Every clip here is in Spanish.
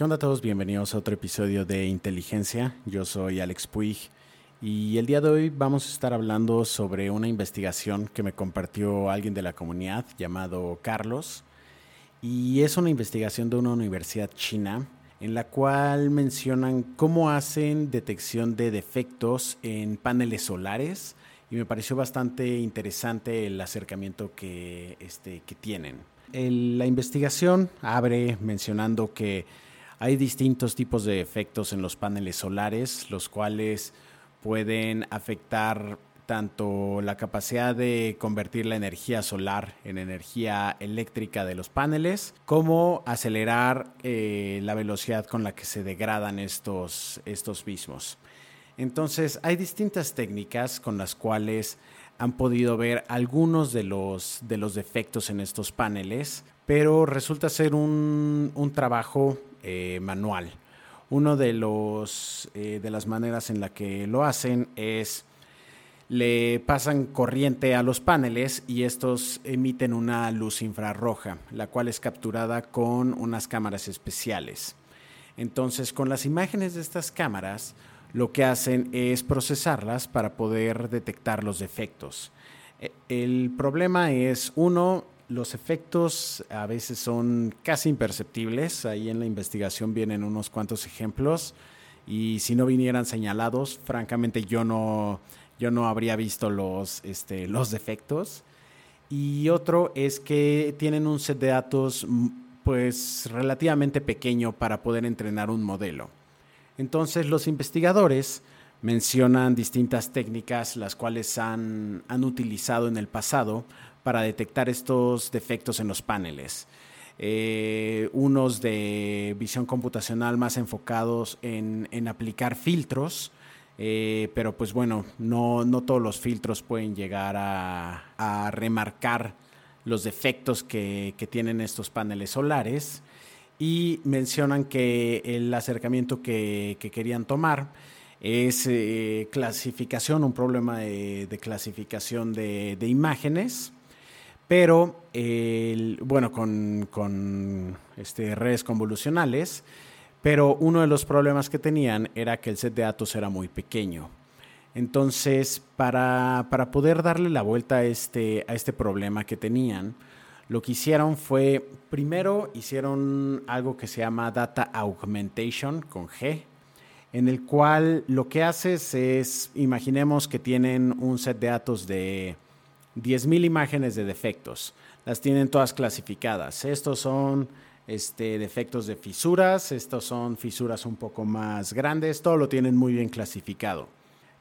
¿Qué onda a todos? Bienvenidos a otro episodio de Inteligencia. Yo soy Alex Puig y el día de hoy vamos a estar hablando sobre una investigación que me compartió alguien de la comunidad llamado Carlos. Y es una investigación de una universidad china en la cual mencionan cómo hacen detección de defectos en paneles solares y me pareció bastante interesante el acercamiento que, este, que tienen. la investigación abre mencionando que hay distintos tipos de efectos en los paneles solares, los cuales pueden afectar tanto la capacidad de convertir la energía solar en energía eléctrica de los paneles, como acelerar eh, la velocidad con la que se degradan estos, estos mismos. Entonces, hay distintas técnicas con las cuales han podido ver algunos de los, de los defectos en estos paneles, pero resulta ser un, un trabajo eh, manual. Uno de eh, de las maneras en la que lo hacen es le pasan corriente a los paneles y estos emiten una luz infrarroja, la cual es capturada con unas cámaras especiales. Entonces, con las imágenes de estas cámaras, lo que hacen es procesarlas para poder detectar los defectos. E, el problema es, uno, los efectos a veces son casi imperceptibles. Ahí en la investigación vienen unos cuantos ejemplos y si no vinieran señalados, francamente yo no, yo no habría visto los, este, los defectos. Y otro es que tienen un set de datos mm, pues relativamente pequeño para poder entrenar un modelo. Entonces los investigadores mencionan distintas técnicas las cuales han, han utilizado en el pasado para detectar estos defectos en los paneles. Eh, unos de visión computacional más enfocados en, aplicar filtros, eh, pero pues bueno, no, todos los filtros pueden llegar a, remarcar los defectos que, tienen estos paneles solares y mencionan que el acercamiento que, querían tomar es eh, clasificación, un problema de, clasificación de imágenes pero bueno, con, este, redes convolucionales, pero uno de los problemas que tenían era que el set de datos era muy pequeño. Entonces, para, poder darle la vuelta este, a este problema que tenían, lo que hicieron fue, primero hicieron algo que se llama Data Augmentation con G, en el cual lo que haces es, imaginemos que tienen un set de datos de 10.000 imágenes de defectos. Las tienen todas clasificadas. Estos son este, defectos de fisuras, estos son fisuras un poco más grandes, todo lo tienen muy bien clasificado.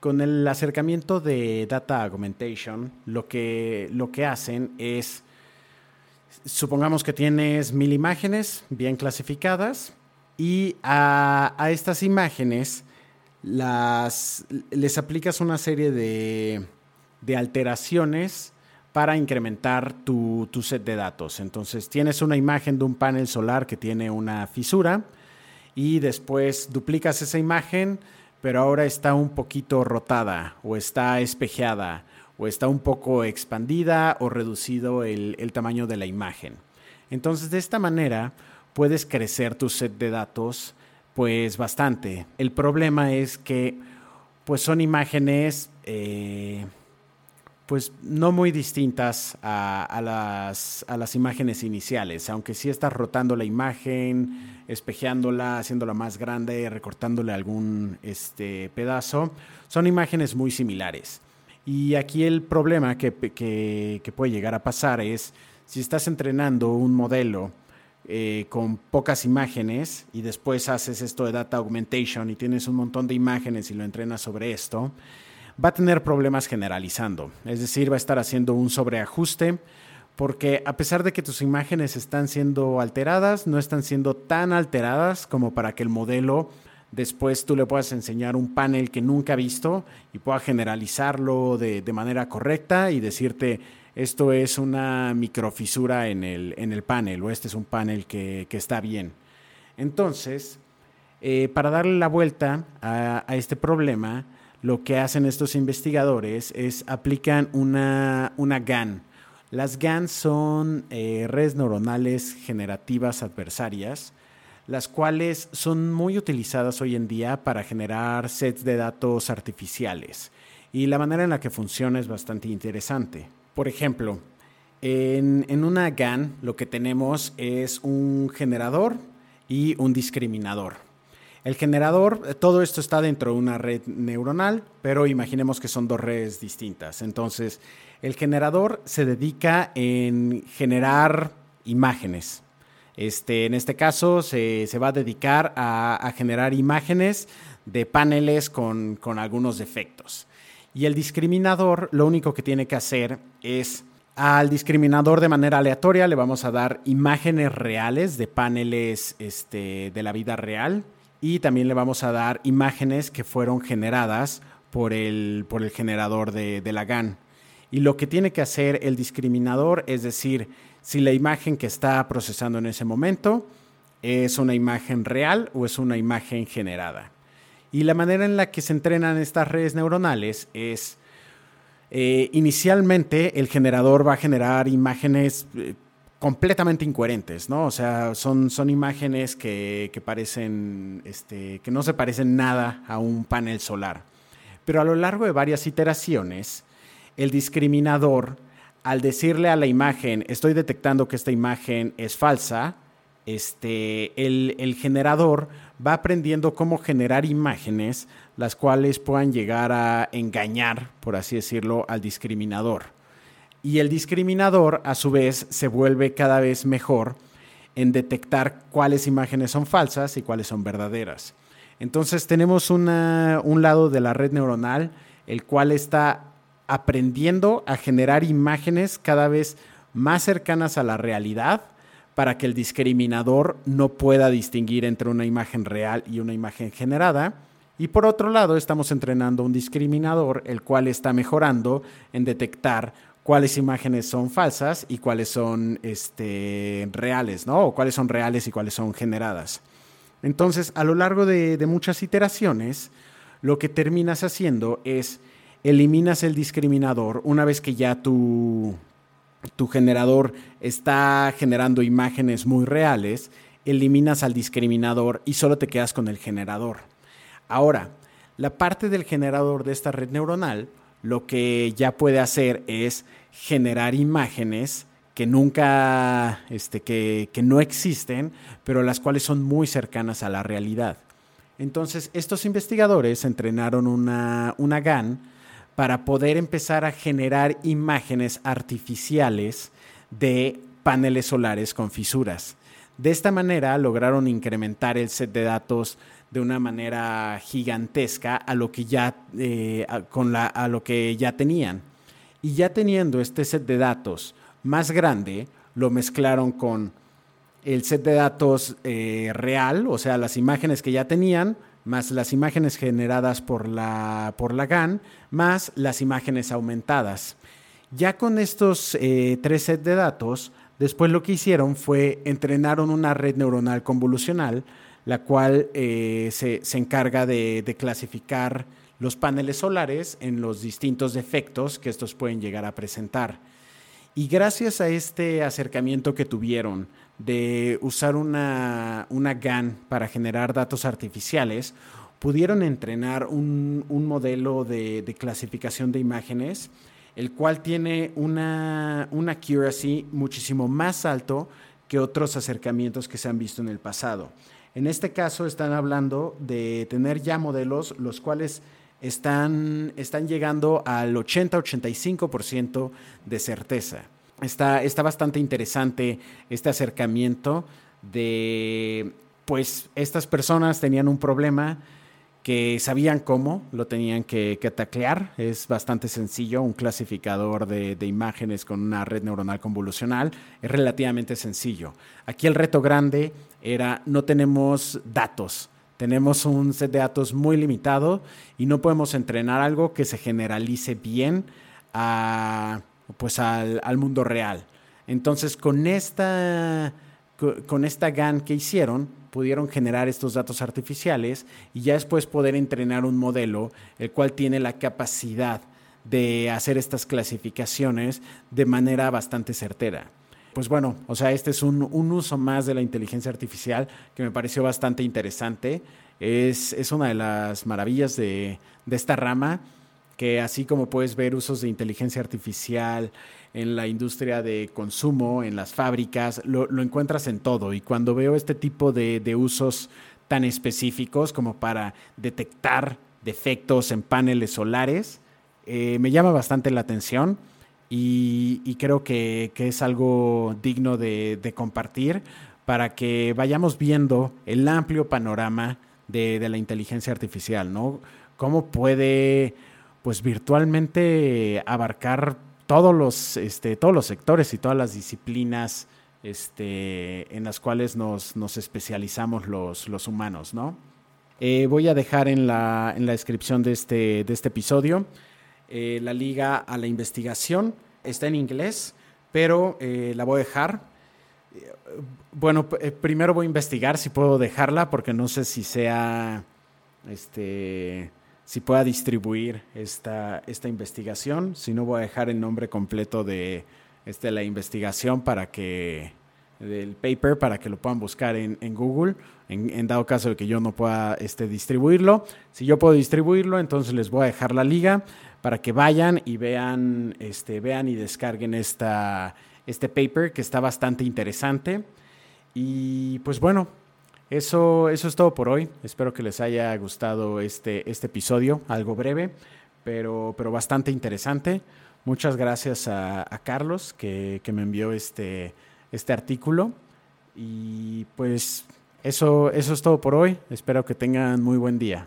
Con el acercamiento de Data Augmentation, lo que, lo que hacen es, supongamos que tienes mil imágenes bien clasificadas y a, a estas imágenes las, les aplicas una serie de, de alteraciones para incrementar tu, set de datos. Entonces tienes una imagen de un panel solar que tiene una fisura y después duplicas esa imagen, pero ahora está un poquito rotada o está espejeada o está un poco expandida o reducido el, el tamaño de la imagen. Entonces de esta manera puedes crecer tu set de datos pues bastante. El problema es que pues son imágenes eh, pues no muy distintas a, las, a, las, imágenes iniciales, aunque sí estás rotando la imagen, espejeándola, haciéndola más grande, recortándole algún este, pedazo, son imágenes muy similares. Y aquí el problema que, que, puede llegar a pasar es si estás entrenando un modelo eh, con pocas imágenes y después haces esto de data augmentation y tienes un montón de imágenes y lo entrenas sobre esto, va a tener problemas generalizando. Es decir, va a estar haciendo un sobreajuste porque a pesar de que tus imágenes están siendo alteradas, no están siendo tan alteradas como para que el modelo después tú le puedas enseñar un panel que nunca ha visto y pueda generalizarlo de, manera correcta y decirte esto es una microfisura en el, en el panel o este es un panel que, está bien. Entonces, eh, para darle la vuelta a este problema, lo que hacen estos investigadores es aplican una, una GAN. Las GAN son eh, redes neuronales generativas adversarias, las cuales son muy utilizadas hoy en día para generar sets de datos artificiales. Y la manera en la que funciona es bastante interesante. Por ejemplo, en, en una GAN lo que tenemos es un generador y un discriminador. El generador, todo esto está dentro de una red neuronal, pero imaginemos que son dos redes distintas. Entonces, el generador se dedica en generar imágenes. Este, en este caso se, va a dedicar a, generar imágenes de paneles con, con, algunos defectos. Y el discriminador lo único que tiene que hacer es al discriminador de manera aleatoria le vamos a dar imágenes reales de paneles este, de la vida real y también le vamos a dar imágenes que fueron generadas por el, por el generador de, de la GAN. Y lo que tiene que hacer el discriminador es decir, si la imagen que está procesando en ese momento es una imagen real o es una imagen generada. Y la manera en la que se entrenan estas redes neuronales es, eh, inicialmente el generador va a generar imágenes eh, completamente incoherentes, ¿no? O sea, son, son imágenes que, que parecen, este, que no se parecen nada a un panel solar. Pero a lo largo de varias iteraciones, el discriminador al decirle a la imagen, estoy detectando que esta imagen es falsa, este, el, generador va aprendiendo cómo generar imágenes las cuales puedan llegar a engañar, por así decirlo, al discriminador. Y el discriminador, a su vez, se vuelve cada vez mejor en detectar cuáles imágenes son falsas y cuáles son verdaderas. Entonces tenemos un lado de la red neuronal, el cual está aprendiendo a generar imágenes cada vez más cercanas a la realidad para que el discriminador no pueda distinguir entre una imagen real y una imagen generada. Y por otro lado, estamos entrenando un discriminador, el cual está mejorando en detectar cuáles imágenes son falsas y cuáles son este, reales, ¿no? O cuáles son reales y cuáles son generadas. Entonces, a lo largo de, de muchas iteraciones, lo que terminas haciendo es eliminas el discriminador una vez que ya tu, tu generador está generando imágenes muy reales, eliminas al discriminador y solo te quedas con el generador. Ahora, la parte del generador de esta red neuronal lo que ya puede hacer es generar imágenes que nunca, este, que, que no existen, pero las cuales son muy cercanas a la realidad. Entonces, estos investigadores entrenaron una, una GAN para poder empezar a generar imágenes artificiales de paneles solares con fisuras. De esta manera lograron incrementar el set de datos de una manera gigantesca a lo que ya, eh, con la, a lo que ya tenían. Y ya teniendo este set de datos más grande, lo mezclaron con el set de datos eh, real, o sea, las imágenes que ya tenían, más las imágenes generadas por la, por la GAN, más las imágenes aumentadas. Ya con estos eh, tres sets de datos, después lo que hicieron fue entrenaron una red neuronal convolucional, la cual eh, se, encarga de, clasificar los paneles solares en los distintos defectos que estos pueden llegar a presentar. Y gracias a este acercamiento que tuvieron de usar una, una GAN para generar datos artificiales, pudieron entrenar un, modelo de, clasificación de imágenes, el cual tiene una, una accuracy muchísimo más alto que otros acercamientos que se han visto en el pasado. En este caso están hablando de tener ya modelos los cuales están, están llegando al 80-85% de certeza. Está, está bastante interesante este acercamiento de, pues, estas personas tenían un problema que sabían cómo lo tenían que, que taclear. Es bastante sencillo, un clasificador de, de, imágenes con una red neuronal convolucional es relativamente sencillo. Aquí el reto grande era no tenemos datos, tenemos un set de datos muy limitado y no podemos entrenar algo que se generalice bien a pues al, mundo real. Entonces, con esta, con esta GAN que hicieron, pudieron generar estos datos artificiales y ya después poder entrenar un modelo el cual tiene la capacidad de hacer estas clasificaciones de manera bastante certera. pues bueno, o sea, este es un, uso más de la inteligencia artificial que me pareció bastante interesante. Es, es una de las maravillas de, de esta rama que así como puedes ver usos de inteligencia artificial en la industria de consumo, en las fábricas, lo, encuentras en todo. Y cuando veo este tipo de, usos tan específicos como para detectar defectos en paneles solares, eh, me llama bastante la atención y, creo que, es algo digno de, compartir para que vayamos viendo el amplio panorama de, de la inteligencia artificial, ¿no? Cómo puede pues virtualmente abarcar todos los, este, todos los sectores y todas las disciplinas este, en las cuales nos, especializamos los, los humanos, ¿no? Eh, voy a dejar en la, en la descripción de este, de este episodio eh, la liga a la investigación. Está en inglés, pero eh, la voy a dejar. Bueno, primero voy a investigar si puedo dejarla, porque no sé si sea este, si pueda distribuir esta, esta investigación. Si no, voy a dejar el nombre completo de este, la investigación para que del paper para que lo puedan buscar en, Google, en, dado caso de que yo no pueda este, distribuirlo. Si yo puedo distribuirlo, entonces les voy a dejar la liga para que vayan y vean, este, vean y descarguen esta, este paper que está bastante interesante. Y pues bueno, eso, eso es todo por hoy. Espero que les haya gustado este, este episodio, algo breve, pero, pero bastante interesante. Muchas gracias a, Carlos que, que, me envió este, este artículo. Y pues eso, eso es todo por hoy. Espero que tengan muy buen día.